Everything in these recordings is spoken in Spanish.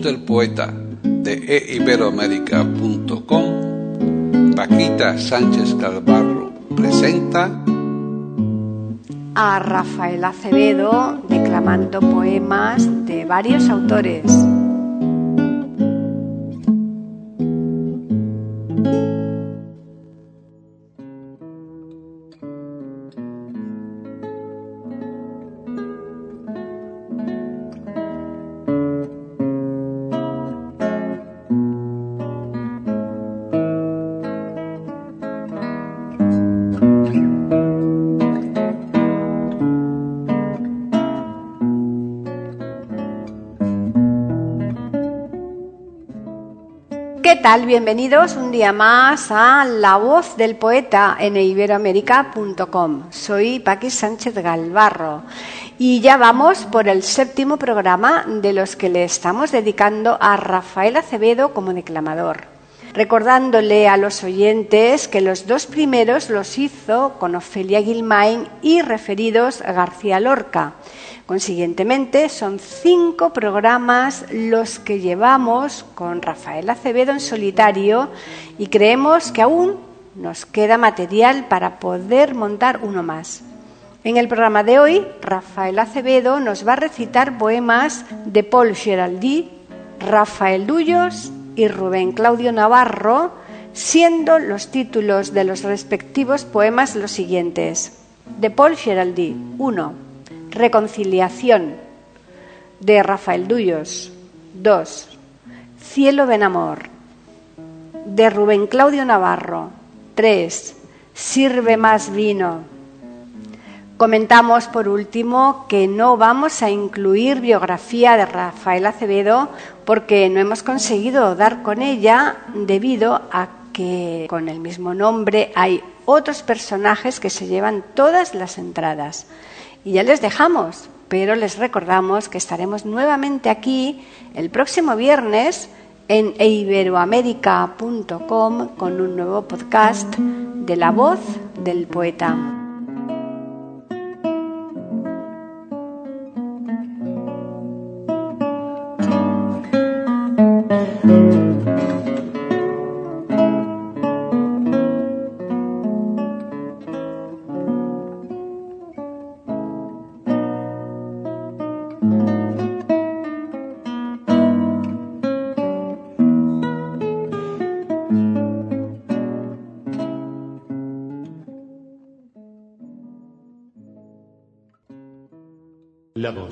Del poeta de eiberoamérica.com, Paquita Sánchez Calvarro presenta a Rafael Acevedo declamando poemas de varios autores. ¿Qué tal? Bienvenidos un día más a La Voz del Poeta en iberoamérica.com. Soy Paqui Sánchez Galvarro y ya vamos por el séptimo programa de los que le estamos dedicando a Rafael Acevedo como declamador. Recordándole a los oyentes que los dos primeros los hizo con Ofelia Guilmain y referidos a García Lorca. Consiguientemente, son cinco programas los que llevamos con Rafael Acevedo en solitario y creemos que aún nos queda material para poder montar uno más. En el programa de hoy, Rafael Acevedo nos va a recitar poemas de Paul Geraldi, Rafael Dullos y Rubén Claudio Navarro, siendo los títulos de los respectivos poemas los siguientes. De Paul Geraldi, 1. Reconciliación de Rafael Dullos. 2. Cielo de amor de Rubén Claudio Navarro. 3. Sirve más vino. Comentamos por último que no vamos a incluir biografía de Rafael Acevedo porque no hemos conseguido dar con ella debido a que con el mismo nombre hay otros personajes que se llevan todas las entradas. Y ya les dejamos, pero les recordamos que estaremos nuevamente aquí el próximo viernes en iberoamérica.com con un nuevo podcast de la voz del poeta.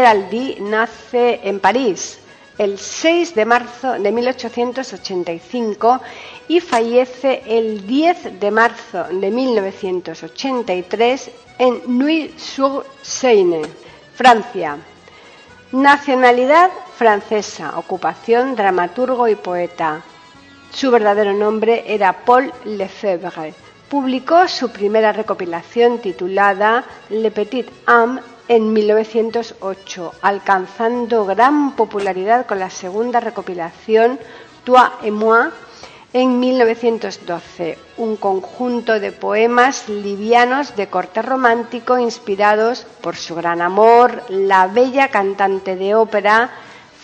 Geraldi nace en París el 6 de marzo de 1885 y fallece el 10 de marzo de 1983 en Nuit-sur-Seine, Francia. Nacionalidad francesa, ocupación dramaturgo y poeta. Su verdadero nombre era Paul Lefebvre. Publicó su primera recopilación titulada Le Petit Homme en 1908, alcanzando gran popularidad con la segunda recopilación Toi et moi en 1912, un conjunto de poemas livianos de corte romántico inspirados por su gran amor, la bella cantante de ópera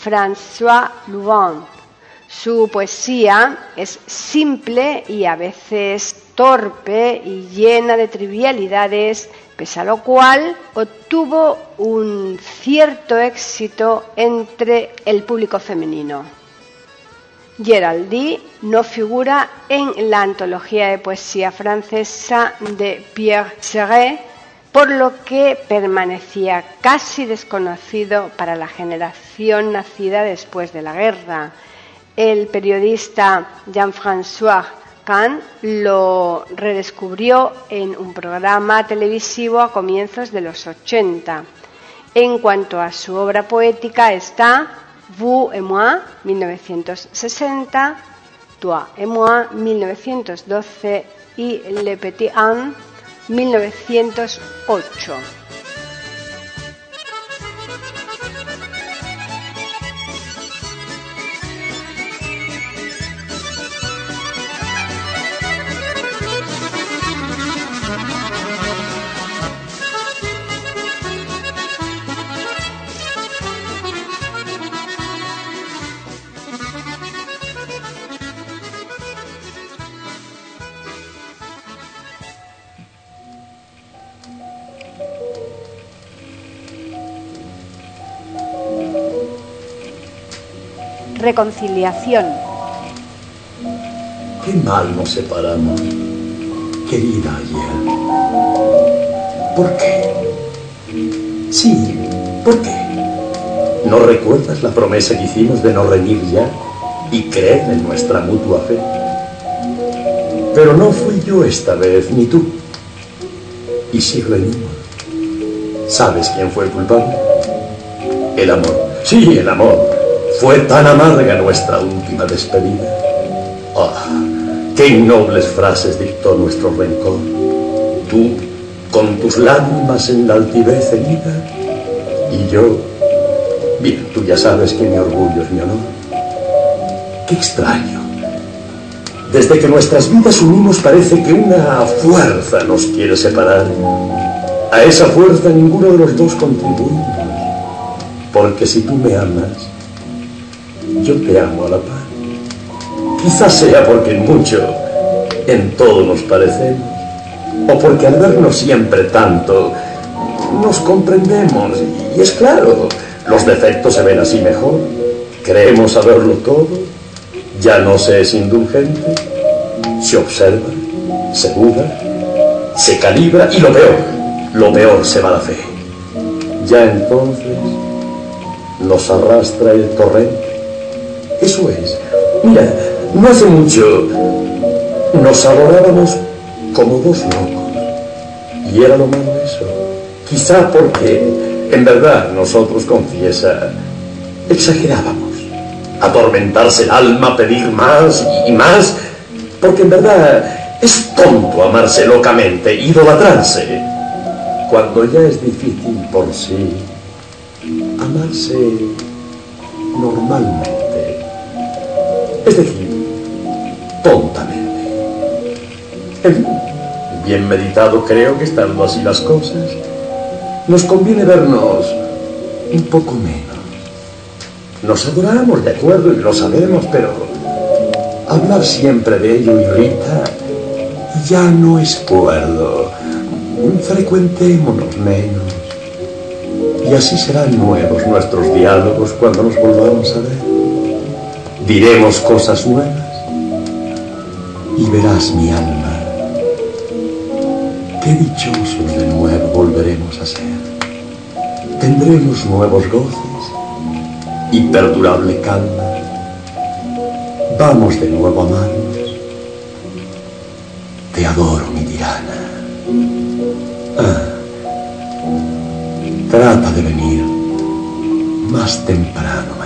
François Louvain. Su poesía es simple y a veces torpe y llena de trivialidades, pese a lo cual obtuvo un cierto éxito entre el público femenino. Geraldi no figura en la antología de poesía francesa de Pierre Serret, por lo que permanecía casi desconocido para la generación nacida después de la guerra. El periodista Jean-François Kahn lo redescubrió en un programa televisivo a comienzos de los 80. En cuanto a su obra poética está Vous et moi, 1960, Toi et moi, 1912 y Le Petit Anne, 1908. Reconciliación. Qué mal nos separamos, querida ayer. ¿Por qué? Sí, ¿por qué? ¿No recuerdas la promesa que hicimos de no reñir ya y creer en nuestra mutua fe? Pero no fui yo esta vez, ni tú. Y si reñimos, ¿sabes quién fue el culpable? El amor. Sí, el amor fue tan amarga nuestra última despedida. ¡Ah! ¡Qué innobles frases dictó nuestro rencor! Tú, con tus lágrimas en la altivez herida, y yo, bien, tú ya sabes que mi orgullo es mi honor. ¡Qué extraño! Desde que nuestras vidas unimos parece que una fuerza nos quiere separar. A esa fuerza ninguno de los dos contribuimos. Porque si tú me amas, yo te amo a la paz. Quizás sea porque en mucho, en todo nos parecemos, o porque al vernos siempre tanto, nos comprendemos. Y es claro, los defectos se ven así mejor. Creemos saberlo todo, ya no se es indulgente, se observa, se duda, se calibra y lo peor, lo peor se va la fe. Ya entonces nos arrastra el torrente eso es. Mira, no hace mucho nos adorábamos como dos locos. Y era lo malo eso. Quizá porque, en verdad, nosotros, confiesa, exagerábamos. Atormentarse el alma, pedir más y más, porque en verdad es tonto amarse locamente, idolatrarse, cuando ya es difícil por sí amarse normalmente es decir, tontamente. bien meditado creo que estando así las cosas, nos conviene vernos un poco menos. Nos adoramos, de acuerdo, y lo sabemos, pero hablar siempre de ello irrita ya no es cuerdo. Frecuentémonos menos. Y así serán nuevos nuestros diálogos cuando nos volvamos a ver diremos cosas nuevas y verás mi alma. Qué dichosos de nuevo volveremos a ser. Tendremos nuevos goces y perdurable calma. Vamos de nuevo a amarnos. Te adoro, mi tirana. Ah, trata de venir más temprano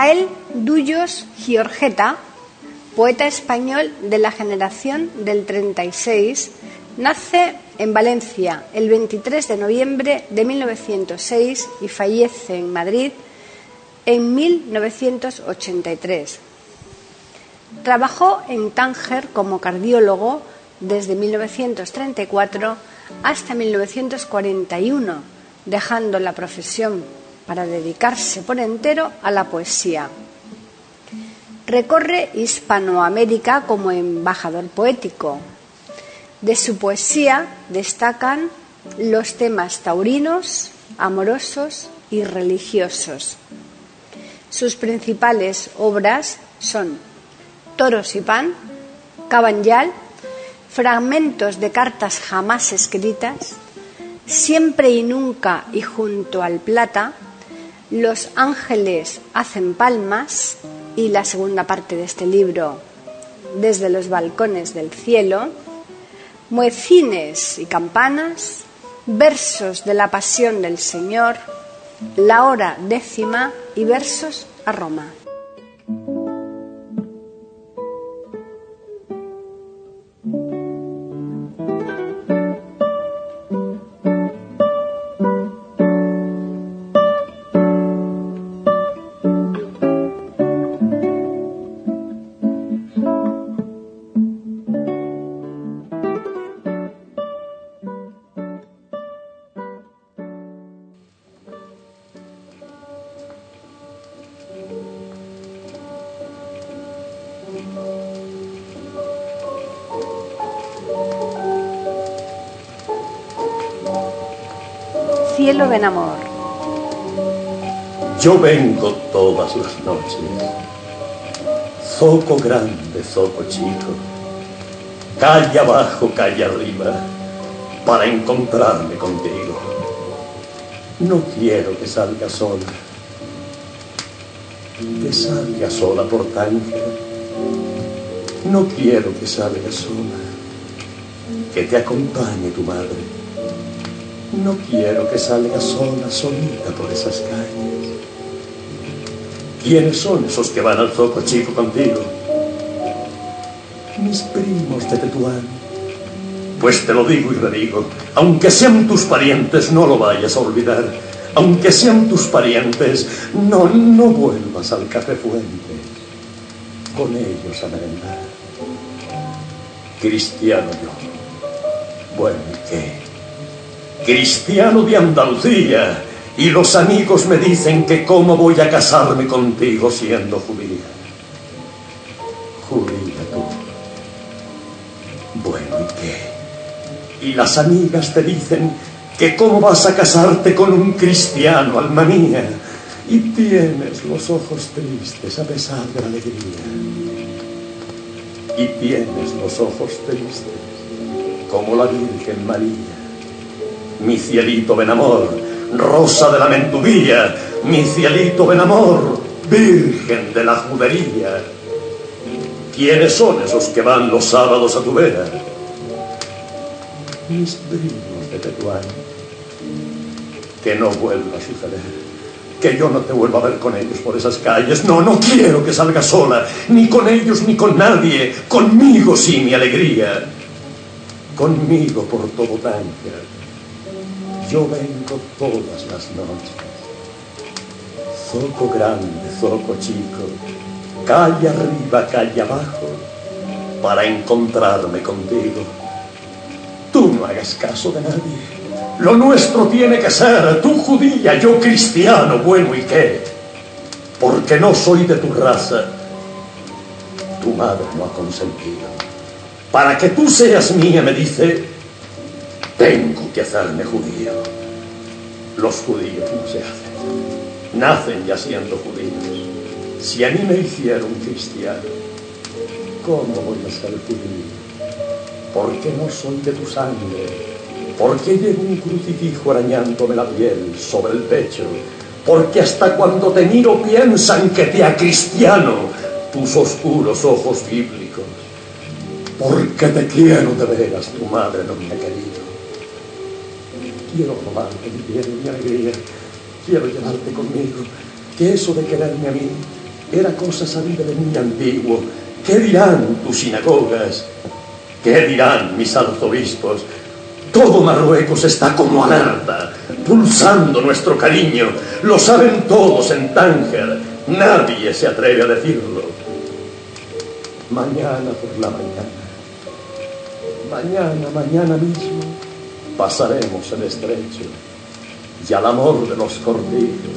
Rafael Dullos Giorgeta, poeta español de la generación del 36, nace en Valencia el 23 de noviembre de 1906 y fallece en Madrid en 1983. Trabajó en Tánger como cardiólogo desde 1934 hasta 1941, dejando la profesión para dedicarse por entero a la poesía. Recorre Hispanoamérica como embajador poético. De su poesía destacan los temas taurinos, amorosos y religiosos. Sus principales obras son Toros y Pan, Cabanyal, fragmentos de cartas jamás escritas, Siempre y nunca y junto al plata, Los ángeles hacen palmas y la segunda parte de este libro, Desde los balcones del cielo, Muecines y campanas, versos de la pasión del Señor, la hora décima y versos a Roma. Cielo ven amor. Yo vengo todas las noches, zoco grande, zoco chico, calle abajo, calle arriba, para encontrarme contigo. No quiero que salga sola, que salga sola por Tánger. No quiero que salga sola, que te acompañe tu madre. No quiero que salga sola, solita por esas calles. ¿Quiénes son esos que van al zoco chico contigo? Mis primos de Tetuán. Pues te lo digo y redigo, aunque sean tus parientes, no lo vayas a olvidar. Aunque sean tus parientes, no, no vuelvas al café fuente con ellos a merendar. Cristiano yo. Bueno, ¿y qué? Cristiano de Andalucía, y los amigos me dicen que cómo voy a casarme contigo siendo judía. Judía tú. Bueno, ¿y qué? Y las amigas te dicen que cómo vas a casarte con un cristiano, alma mía, y tienes los ojos tristes a pesar de la alegría. Y tienes los ojos tristes como la Virgen María mi cielito ven amor, rosa de la mentudilla, mi cielito ven amor, virgen de la judería. ¿Quiénes son esos que van los sábados a tu vera? Mis primos de Tetuán. Que no vuelva a suceder. Que yo no te vuelva a ver con ellos por esas calles. No, no quiero que salgas sola. Ni con ellos ni con nadie. Conmigo sí mi alegría. Conmigo por todo Tánger yo vengo todas las noches. Zoco grande, zoco chico, calle arriba, calle abajo, para encontrarme contigo. Tú no hagas caso de nadie. Lo nuestro tiene que ser, tú judía, yo cristiano, bueno y qué. Porque no soy de tu raza. Tu madre no ha consentido. Para que tú seas mía, me dice, tengo que hacerme judío. Los judíos no se hacen. Nacen ya siendo judíos. Si a mí me hicieron cristiano, ¿cómo voy a ser judío? Porque no soy de tu sangre. Porque llevo un crucifijo arañándome la piel sobre el pecho. Porque hasta cuando te miro piensan que te ha cristiano tus oscuros ojos bíblicos. Porque te quiero de veras, tu madre no me querido quiero robarte mi bien y mi alegría, quiero llevarte conmigo, que eso de quererme a mí era cosa sabida de muy antiguo. ¿Qué dirán tus sinagogas? ¿Qué dirán mis arzobispos? Todo Marruecos está como alerta, pulsando nuestro cariño. Lo saben todos en Tánger. Nadie se atreve a decirlo. Mañana por la mañana, mañana, mañana mismo, pasaremos el estrecho y al amor de los corderos,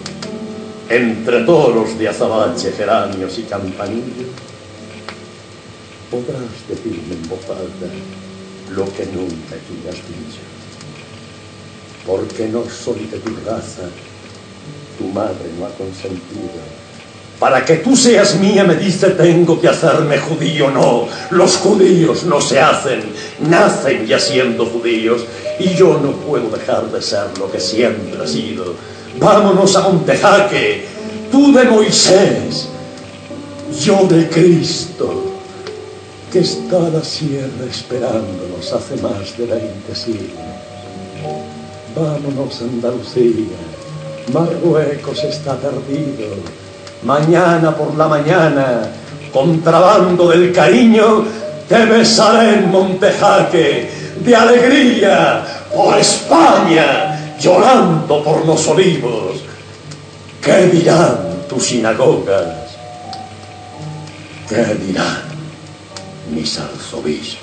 entre toros de azabache, geranios y campanillos, podrás decirme en voz alta lo que nunca tú has dicho. Porque no soy de tu raza, tu madre no ha consentido. Para que tú seas mía, me dice, tengo que hacerme judío. No, los judíos no se hacen, nacen ya siendo judíos. Y yo no puedo dejar de ser lo que siempre he sido. Vámonos a Montejaque, tú de Moisés, yo de Cristo que está la sierra esperándonos hace más de veinte siglos. Vámonos a Andalucía, Marruecos está perdido. Mañana por la mañana, contrabando del cariño, te besaré en Montejaque, de alegría, por España, llorando por los olivos. ¿Qué dirán tus sinagogas? ¿Qué dirán? mis arzobispos.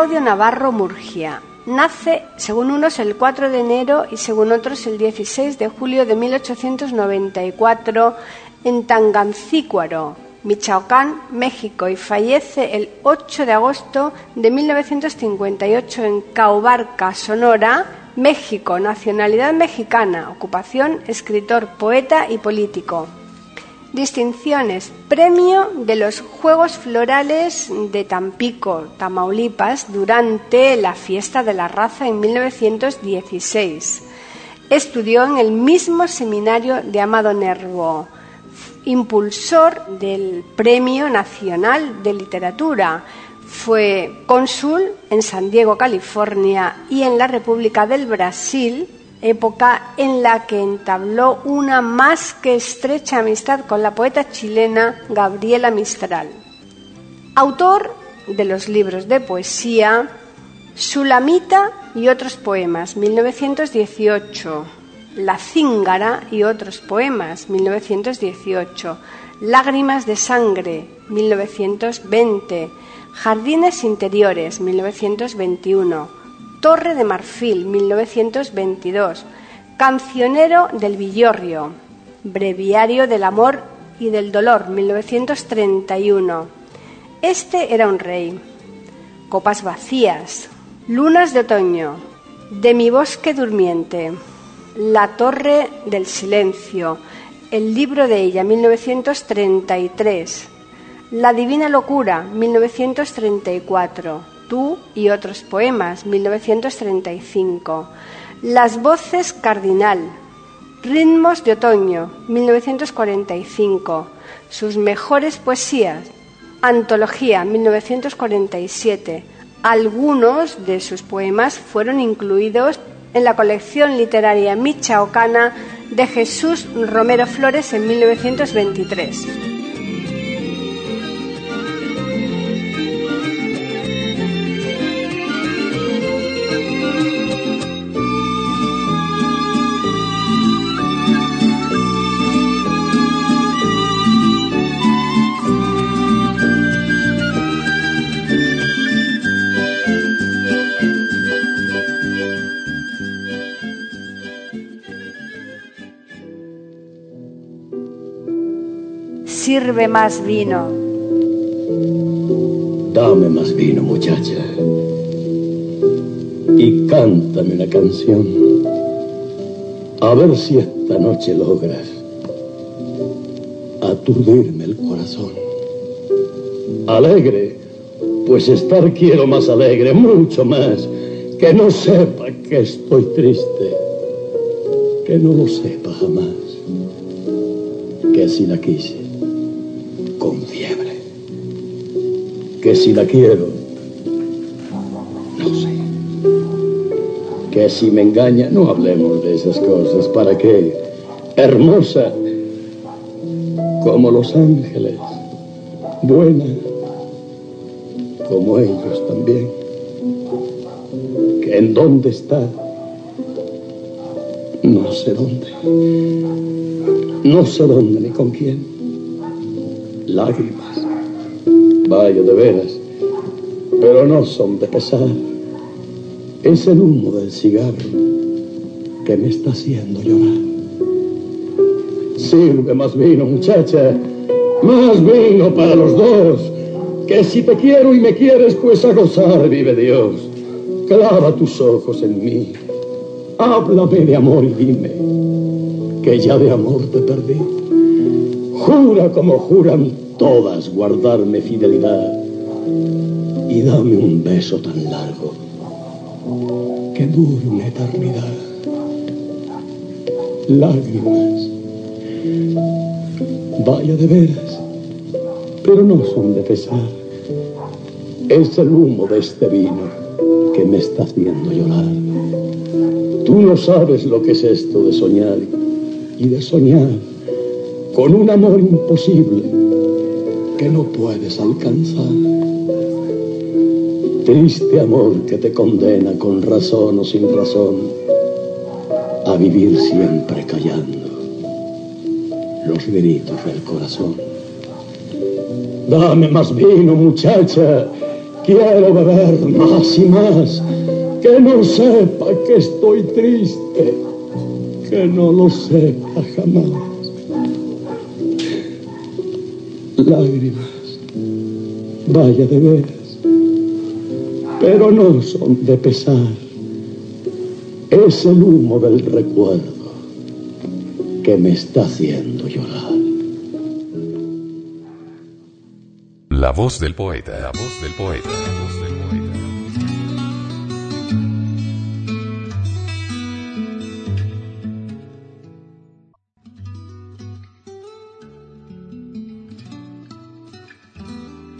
Claudio Navarro Murgia. Nace, según unos, el 4 de enero y según otros el 16 de julio de 1894 en Tangancícuaro, Michoacán, México, y fallece el 8 de agosto de 1958 en Caubarca, Sonora, México, nacionalidad mexicana, ocupación, escritor, poeta y político. Distinciones. Premio de los Juegos Florales de Tampico, Tamaulipas, durante la fiesta de la raza en 1916. Estudió en el mismo seminario de Amado Nervo. Impulsor del Premio Nacional de Literatura. Fue cónsul en San Diego, California y en la República del Brasil época en la que entabló una más que estrecha amistad con la poeta chilena Gabriela Mistral. Autor de los libros de poesía Sulamita y otros poemas, 1918, La Cíngara y otros poemas, 1918, Lágrimas de Sangre, 1920, Jardines Interiores, 1921, Torre de Marfil, 1922, Cancionero del Villorrio, Breviario del Amor y del Dolor, 1931. Este era un rey. Copas vacías, Lunas de otoño, De mi bosque durmiente, La Torre del Silencio, El libro de ella, 1933, La Divina Locura, 1934. Tú y otros poemas, 1935. Las voces cardinal, Ritmos de otoño, 1945. Sus mejores poesías, Antología, 1947. Algunos de sus poemas fueron incluidos en la colección literaria michaocana de Jesús Romero Flores en 1923. Sirve más vino. Dame más vino, muchacha. Y cántame una canción. A ver si esta noche logras aturdirme el corazón. Alegre, pues estar quiero más alegre, mucho más. Que no sepa que estoy triste, que no lo sepa jamás. Que si la quise, Que si la quiero, no sé. Que si me engaña, no hablemos de esas cosas. ¿Para qué? Hermosa, como los ángeles, buena, como ellos también. Que en dónde está, no sé dónde, no sé dónde ni con quién. Lágrimas, vaya de veras, pero no son de pesar. Es el humo del cigarro que me está haciendo llorar. Sirve más vino, muchacha. Más vino para los dos. Que si te quiero y me quieres, pues a gozar vive Dios. Clava tus ojos en mí. Háblame de amor y dime que ya de amor te perdí. Jura como juran todas guardarme fidelidad. Y dame un beso tan largo que dure una eternidad. Lágrimas Vaya de veras, pero no son de pesar. Es el humo de este vino que me está haciendo llorar. Tú no sabes lo que es esto de soñar y de soñar con un amor imposible que no puedes alcanzar. Triste amor que te condena con razón o sin razón a vivir siempre callando los gritos del corazón. Dame más vino, muchacha. Quiero beber más y más. Que no sepa que estoy triste. Que no lo sepa jamás. Lágrimas, vaya de veras, pero no son de pesar. Es el humo del recuerdo que me está haciendo llorar. La voz del poeta, la voz del poeta, la voz